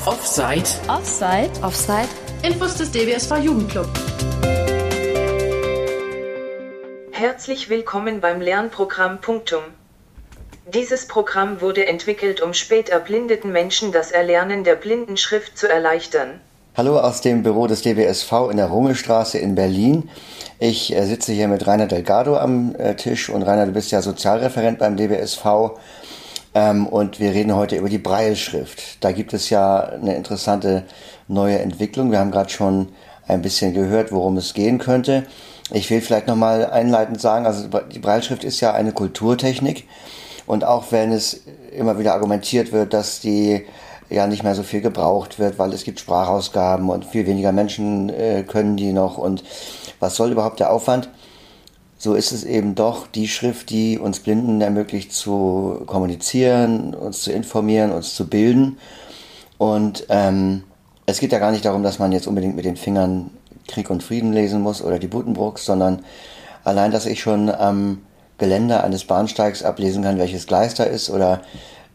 auf Offside. Offside. Offside. Infos des DBSV Jugendclub. Herzlich willkommen beim Lernprogramm Punktum. Dieses Programm wurde entwickelt, um später blindeten Menschen das Erlernen der Blindenschrift zu erleichtern. Hallo aus dem Büro des DBSV in der Rungelstraße in Berlin. Ich äh, sitze hier mit Rainer Delgado am äh, Tisch und Rainer, du bist ja Sozialreferent beim DBSV ähm, und wir reden heute über die Breilschrift. Da gibt es ja eine interessante neue Entwicklung. Wir haben gerade schon ein bisschen gehört, worum es gehen könnte. Ich will vielleicht nochmal einleitend sagen, also die Breilschrift ist ja eine Kulturtechnik und auch wenn es immer wieder argumentiert wird, dass die ja nicht mehr so viel gebraucht wird, weil es gibt Sprachausgaben und viel weniger Menschen äh, können die noch und was soll überhaupt der Aufwand? So ist es eben doch die Schrift, die uns Blinden ermöglicht zu kommunizieren, uns zu informieren, uns zu bilden. Und ähm, es geht ja gar nicht darum, dass man jetzt unbedingt mit den Fingern Krieg und Frieden lesen muss oder die Butenbrooks, sondern allein, dass ich schon am Geländer eines Bahnsteigs ablesen kann, welches Gleis da ist oder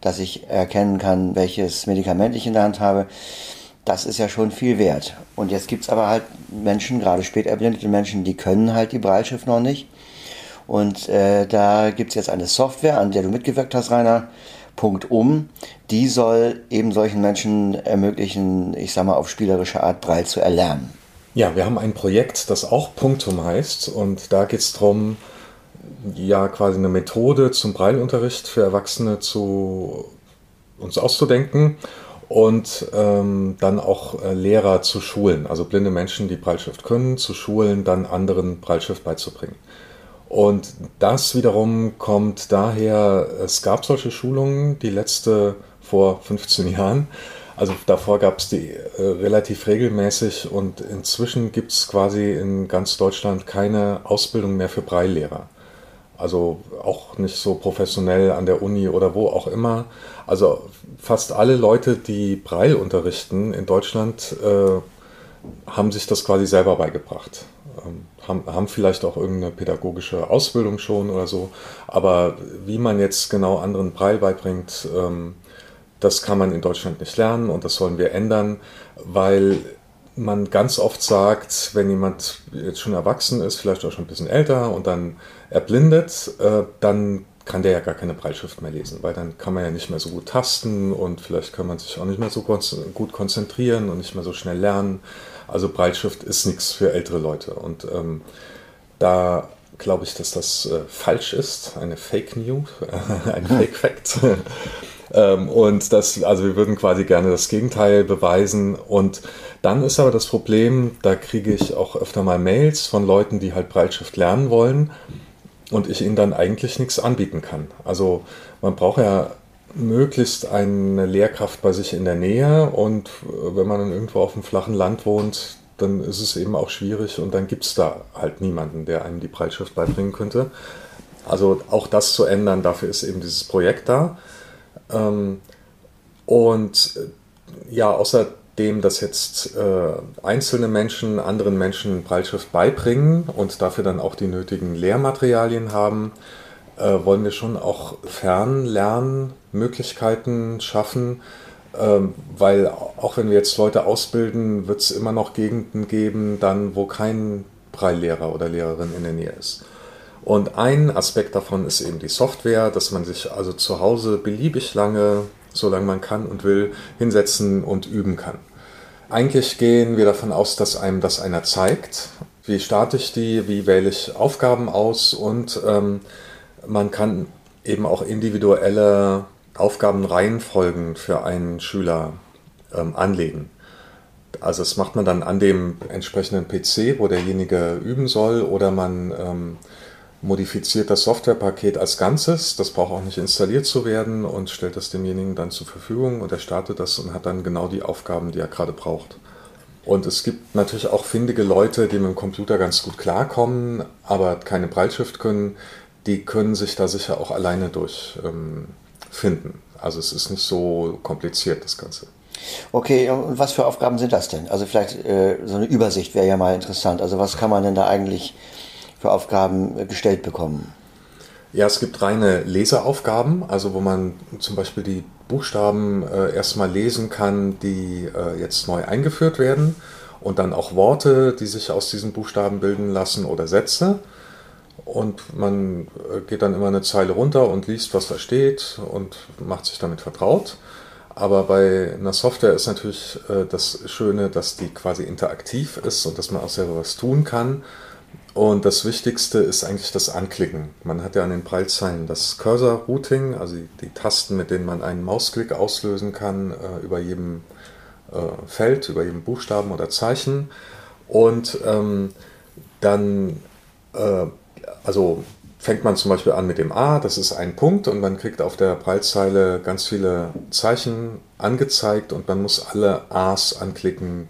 dass ich erkennen kann, welches Medikament ich in der Hand habe, das ist ja schon viel wert. Und jetzt gibt es aber halt Menschen, gerade spät erblindete Menschen, die können halt die Breitschrift noch nicht. Und äh, da gibt es jetzt eine Software, an der du mitgewirkt hast, Rainer, Punkt um. Die soll eben solchen Menschen ermöglichen, ich sag mal, auf spielerische Art Breit zu erlernen. Ja, wir haben ein Projekt, das auch Punktum heißt und da geht es darum, ja quasi eine Methode zum Breilunterricht für Erwachsene zu uns auszudenken und ähm, dann auch äh, Lehrer zu schulen, also blinde Menschen, die Breilschrift können, zu schulen, dann anderen Breilschrift beizubringen. Und das wiederum kommt daher, es gab solche Schulungen, die letzte vor 15 Jahren, also davor gab es die äh, relativ regelmäßig und inzwischen gibt es quasi in ganz Deutschland keine Ausbildung mehr für Breilehrer. Also auch nicht so professionell an der Uni oder wo auch immer. Also fast alle Leute, die Breil unterrichten in Deutschland, äh, haben sich das quasi selber beigebracht. Ähm, haben, haben vielleicht auch irgendeine pädagogische Ausbildung schon oder so. Aber wie man jetzt genau anderen Breil beibringt, ähm, das kann man in Deutschland nicht lernen und das sollen wir ändern, weil man ganz oft sagt, wenn jemand jetzt schon erwachsen ist, vielleicht auch schon ein bisschen älter und dann erblindet, äh, dann kann der ja gar keine Breitschrift mehr lesen, weil dann kann man ja nicht mehr so gut tasten und vielleicht kann man sich auch nicht mehr so gut konzentrieren und nicht mehr so schnell lernen. Also Breitschrift ist nichts für ältere Leute und ähm, da glaube ich, dass das äh, falsch ist, eine Fake News, ein Fake Fact. Ähm, und das, also wir würden quasi gerne das Gegenteil beweisen. Und dann ist aber das Problem, da kriege ich auch öfter mal Mails von Leuten, die halt Breitschrift lernen wollen und ich ihnen dann eigentlich nichts anbieten kann. Also man braucht ja möglichst eine Lehrkraft bei sich in der Nähe und äh, wenn man dann irgendwo auf dem flachen Land wohnt, dann ist es eben auch schwierig und dann gibt es da halt niemanden, der einem die Breitschrift beibringen könnte. Also auch das zu ändern, dafür ist eben dieses Projekt da. Ähm, und äh, ja, außerdem, dass jetzt äh, einzelne Menschen anderen Menschen Breitschrift beibringen und dafür dann auch die nötigen Lehrmaterialien haben, äh, wollen wir schon auch Fernlernmöglichkeiten schaffen, ähm, weil auch wenn wir jetzt Leute ausbilden, wird es immer noch Gegenden geben, dann wo kein Breilehrer oder Lehrerin in der Nähe ist. Und ein Aspekt davon ist eben die Software, dass man sich also zu Hause beliebig lange, solange man kann und will, hinsetzen und üben kann. Eigentlich gehen wir davon aus, dass einem das einer zeigt. Wie starte ich die, wie wähle ich Aufgaben aus und ähm, man kann eben auch individuelle Aufgabenreihenfolgen für einen Schüler ähm, anlegen. Also das macht man dann an dem entsprechenden PC, wo derjenige üben soll, oder man ähm, modifiziert das Softwarepaket als Ganzes. Das braucht auch nicht installiert zu werden und stellt das demjenigen dann zur Verfügung und er startet das und hat dann genau die Aufgaben, die er gerade braucht. Und es gibt natürlich auch findige Leute, die mit dem Computer ganz gut klarkommen, aber keine Breitschrift können. Die können sich da sicher auch alleine durchfinden. Ähm, also es ist nicht so kompliziert, das Ganze. Okay, und was für Aufgaben sind das denn? Also vielleicht äh, so eine Übersicht wäre ja mal interessant. Also was kann man denn da eigentlich für Aufgaben gestellt bekommen? Ja, es gibt reine Leseaufgaben, also wo man zum Beispiel die Buchstaben äh, erstmal lesen kann, die äh, jetzt neu eingeführt werden und dann auch Worte, die sich aus diesen Buchstaben bilden lassen oder Sätze. Und man äh, geht dann immer eine Zeile runter und liest, was da steht und macht sich damit vertraut. Aber bei einer Software ist natürlich äh, das Schöne, dass die quasi interaktiv ist und dass man auch selber was tun kann. Und das Wichtigste ist eigentlich das Anklicken. Man hat ja an den Prallzeilen das Cursor-Routing, also die, Tasten, mit denen man einen Mausklick auslösen kann äh, über jedem äh, Feld, über jedem Buchstaben oder Zeichen. Und ähm, dann, äh, also fängt man zum Beispiel an mit dem A, das ist ein Punkt und man kriegt auf der Prallzeile ganz viele Zeichen angezeigt und man muss alle A's anklicken,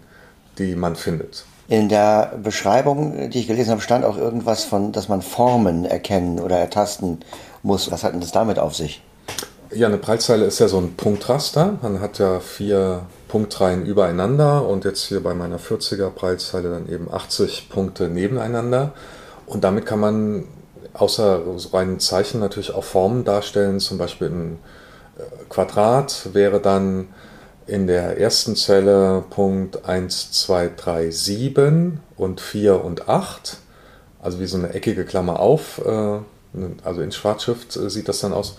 die man findet. In der Beschreibung, die ich gelesen habe, stand auch irgendwas von, dass man Formen erkennen oder ertasten muss. Was hat denn das damit auf sich? Ja, eine Prallzeile ist ja so ein Punktraster. Man hat ja vier Punktreihen übereinander und jetzt hier bei meiner 40er Prallzeile dann eben 80 Punkte nebeneinander. Und damit kann man außer so reinen Zeichen natürlich auch Formen darstellen. Zum Beispiel ein äh, Quadrat wäre dann in der ersten Zelle Punkt 1, 2, 3, 7 und 4 und 8. Also wie so eine eckige Klammer auf. Äh, also in Schwarzschrift äh, sieht das dann aus.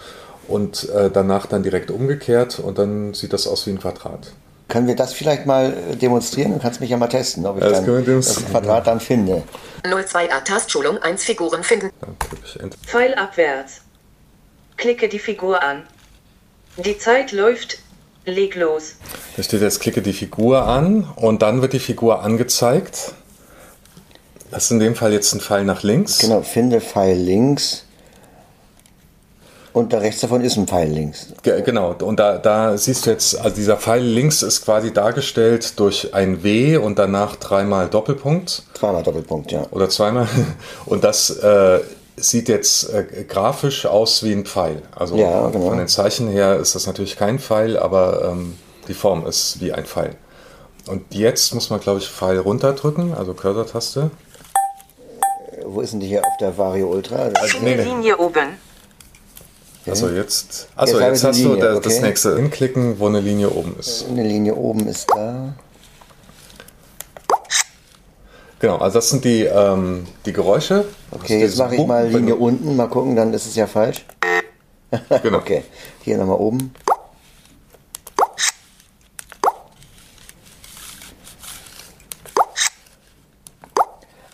Und danach dann direkt umgekehrt und dann sieht das aus wie ein Quadrat. Können wir das vielleicht mal demonstrieren? Du kannst mich ja mal testen, ob ich das dann das Quadrat dann finde. 02er Tastschulung 1 Figuren finden. Pfeil abwärts. Klicke die Figur an. Die Zeit läuft Leg los. Da steht jetzt, klicke die Figur an und dann wird die Figur angezeigt. Das ist in dem Fall jetzt ein Pfeil nach links. Genau, finde Pfeil links. Und da rechts davon ist ein Pfeil links. Ge genau, und da, da siehst du jetzt, also dieser Pfeil links ist quasi dargestellt durch ein W und danach dreimal Doppelpunkt. Zweimal Doppelpunkt, ja. Oder zweimal. Und das äh, sieht jetzt äh, grafisch aus wie ein Pfeil. Also ja, genau. von den Zeichen her ist das natürlich kein Pfeil, aber ähm, die Form ist wie ein Pfeil. Und jetzt muss man, glaube ich, Pfeil runterdrücken, also Cursor-Taste. Wo ist denn die hier auf der Vario Ultra? Also, nee, nee. Linie oben. Also jetzt, also jetzt, jetzt hast Linie, du das, okay. das nächste hinklicken, wo eine Linie oben ist. Eine Linie oben ist da. Genau, also das sind die, ähm, die Geräusche. Okay, jetzt mache ich mal Linie unten, mal gucken, dann ist es ja falsch. Genau. okay, hier nochmal oben.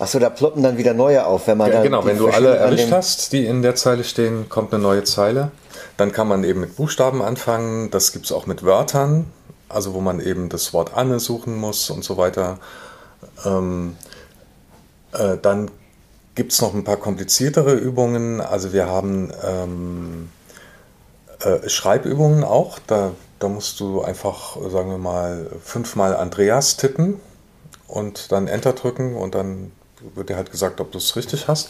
Achso, da ploppen dann wieder neue auf, wenn man ja, dann. Genau, wenn du alle erwischt hast, die in der Zeile stehen, kommt eine neue Zeile. Dann kann man eben mit Buchstaben anfangen. Das gibt es auch mit Wörtern, also wo man eben das Wort Anne suchen muss und so weiter. Ähm, äh, dann gibt es noch ein paar kompliziertere Übungen. Also wir haben ähm, äh, Schreibübungen auch. Da, da musst du einfach, sagen wir mal, fünfmal Andreas tippen und dann Enter drücken und dann wird dir halt gesagt, ob du es richtig hast.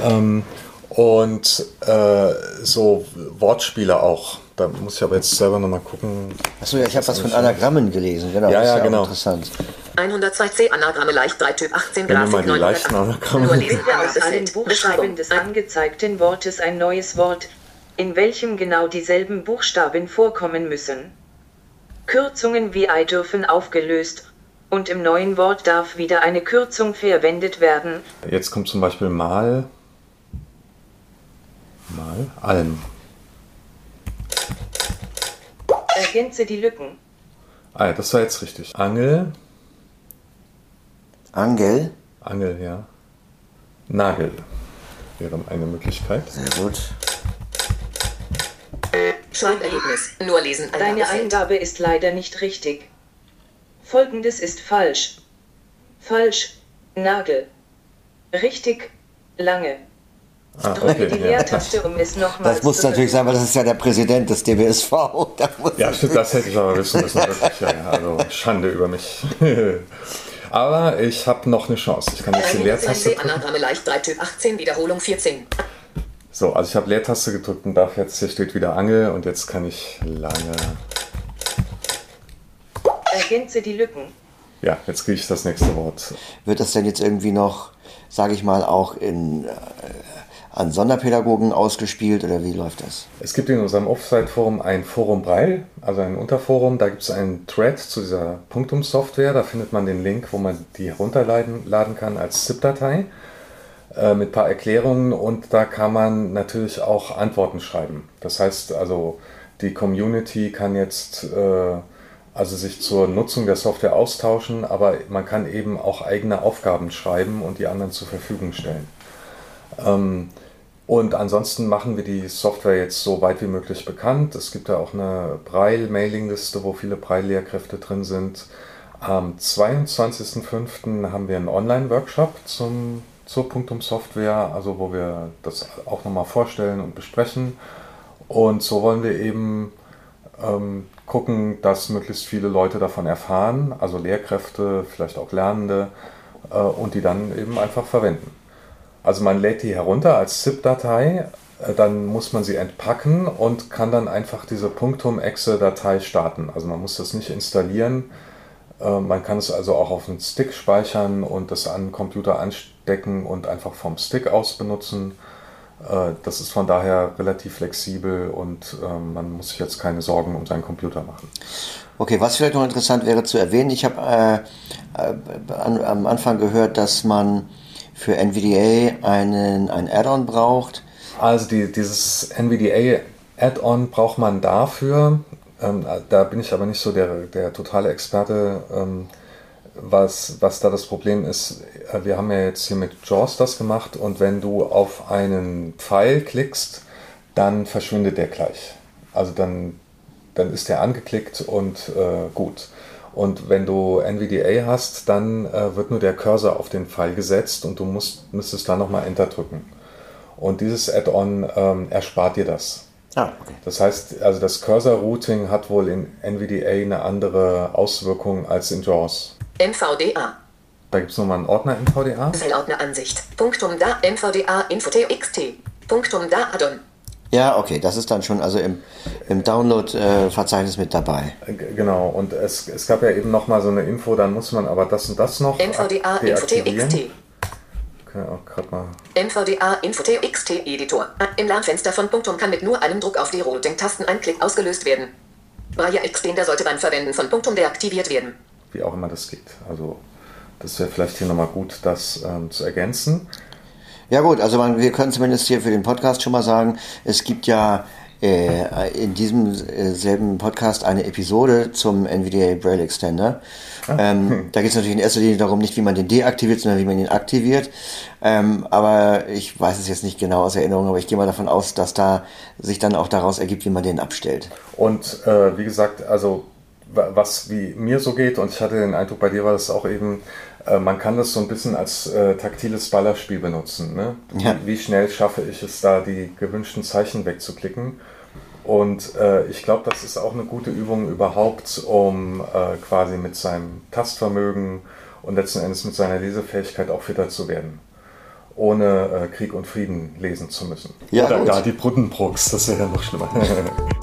Ähm, und äh, so Wortspiele auch. Da muss ich aber jetzt selber nochmal gucken. Achso, ja, ich habe was von Anagrammen gelesen. Genau, ja, ja, ja genau. Interessant. 102c Anagramme leicht 3 Typ 18 Grafik die leichten Anagramme. Nur lesen aus allen Buchstaben des angezeigten Wortes ein neues Wort, in welchem genau dieselben Buchstaben vorkommen müssen. Kürzungen wie I dürfen aufgelöst und im neuen Wort darf wieder eine Kürzung verwendet werden. Jetzt kommt zum Beispiel mal mal allen. Ergänze die Lücken. Ah ja, das war jetzt richtig. Angel. Angel? Angel, ja. Nagel wäre eine Möglichkeit. Sehr gut. Schreibergebnis. Nur lesen. Deine Eingabe ist leider nicht richtig. Folgendes ist falsch. Falsch. Nagel. Richtig. Lange. Ah, okay, die Leertaste, um es nochmal Das muss natürlich sein, weil das ist ja der Präsident des DBSV. Da ja, stimmt, das hätte ich aber wissen müssen. Wirklich, ja, also Schande über mich. aber ich habe noch eine Chance. Ich kann jetzt die Leertaste drücken. Anagramme leicht 3 Typ 18, Wiederholung 14. So, also ich habe Leertaste gedrückt und darf jetzt, hier steht wieder Angel und jetzt kann ich lange... Ergänze die Lücken. Ja, jetzt kriege ich das nächste Wort. Wird das denn jetzt irgendwie noch, sage ich mal, auch in... Äh, an Sonderpädagogen ausgespielt oder wie läuft das? Es gibt in unserem Offsite-Forum ein Forum Braille, also ein Unterforum. Da gibt es einen Thread zu dieser Punktum-Software. Da findet man den Link, wo man die herunterladen laden kann als ZIP-Datei äh, mit ein paar Erklärungen und da kann man natürlich auch Antworten schreiben. Das heißt also, die Community kann jetzt äh, also sich zur Nutzung der Software austauschen, aber man kann eben auch eigene Aufgaben schreiben und die anderen zur Verfügung stellen. Ähm, und ansonsten machen wir die Software jetzt so weit wie möglich bekannt. Es gibt ja auch eine Braille-Mailingliste, wo viele Braille-Lehrkräfte drin sind. Am 22.05. haben wir einen Online-Workshop zur Punktum Software, also wo wir das auch nochmal vorstellen und besprechen. Und so wollen wir eben ähm, gucken, dass möglichst viele Leute davon erfahren, also Lehrkräfte, vielleicht auch Lernende, äh, und die dann eben einfach verwenden. Also man lädt die herunter als ZIP-Datei, äh, dann muss man sie entpacken und kann dann einfach diese Punktum-Exe-Datei starten. Also man muss das nicht installieren. Äh, man kann es also auch auf einen Stick speichern und das an den Computer anstecken und einfach vom Stick aus benutzen. Äh, das ist von daher relativ flexibel und ähm, man muss sich jetzt keine Sorgen um seinen Computer machen. Okay, was vielleicht noch interessant wäre zu erwähnen, ich habe äh, äh, am Anfang gehört, dass man für NVDA einen, ein Add-on braucht. Also die, dieses NVDA Add-on braucht man dafür. Ähm, da bin ich aber nicht so der, der totale Experte. Ähm, was, was da das Problem ist, äh, wir haben ja jetzt hier mit JAWS das gemacht und wenn du auf einen Pfeil klickst, dann verschwindet der gleich. Also dann, dann ist der angeklickt und äh, gut. Und wenn du NVDA hast, dann äh, wird nur der Cursor auf den Pfeil gesetzt und du musst, müsstest da nochmal Enter drücken. Und dieses Add-on ähm, erspart dir das. Ah, okay. Das heißt, also das Cursor-Routing hat wohl in NVDA eine andere Auswirkung als in JAWS. MVDA. Da gibt es nochmal einen Ordner MVDA. Zellordner-Ansicht. Punktum da MVDA Info-TXT. Punktum da Addon. Ja, okay, das ist dann schon also im, im Download-Verzeichnis äh, mit dabei. Genau, und es, es gab ja eben nochmal so eine Info, dann muss man aber das und das noch MVDA Info-TXT. Okay, auch gerade mal. MVDA Info-TXT Editor. Im Lernfenster von Punktum kann mit nur einem Druck auf die Routing-Tasten ein Klick ausgelöst werden. Braille Extender sollte beim Verwenden von Punktum deaktiviert werden wie auch immer das geht. Also das wäre vielleicht hier nochmal gut, das ähm, zu ergänzen. Ja gut, also man, wir können zumindest hier für den Podcast schon mal sagen, es gibt ja äh, in diesem äh, selben Podcast eine Episode zum NVDA Braille Extender. Ah. Ähm, da geht es natürlich in erster Linie darum, nicht wie man den deaktiviert, sondern wie man ihn aktiviert. Ähm, aber ich weiß es jetzt nicht genau aus Erinnerung, aber ich gehe mal davon aus, dass da sich dann auch daraus ergibt, wie man den abstellt. Und äh, wie gesagt, also was wie mir so geht, und ich hatte den Eindruck, bei dir war das auch eben, äh, man kann das so ein bisschen als äh, taktiles Ballerspiel benutzen. Ne? Ja. Wie schnell schaffe ich es da, die gewünschten Zeichen wegzuklicken? Und äh, ich glaube, das ist auch eine gute Übung überhaupt, um äh, quasi mit seinem Tastvermögen und letzten Endes mit seiner Lesefähigkeit auch fitter zu werden. Ohne äh, Krieg und Frieden lesen zu müssen. Ja, Oder gar die Buddenbrooks, das wäre ja noch schlimmer.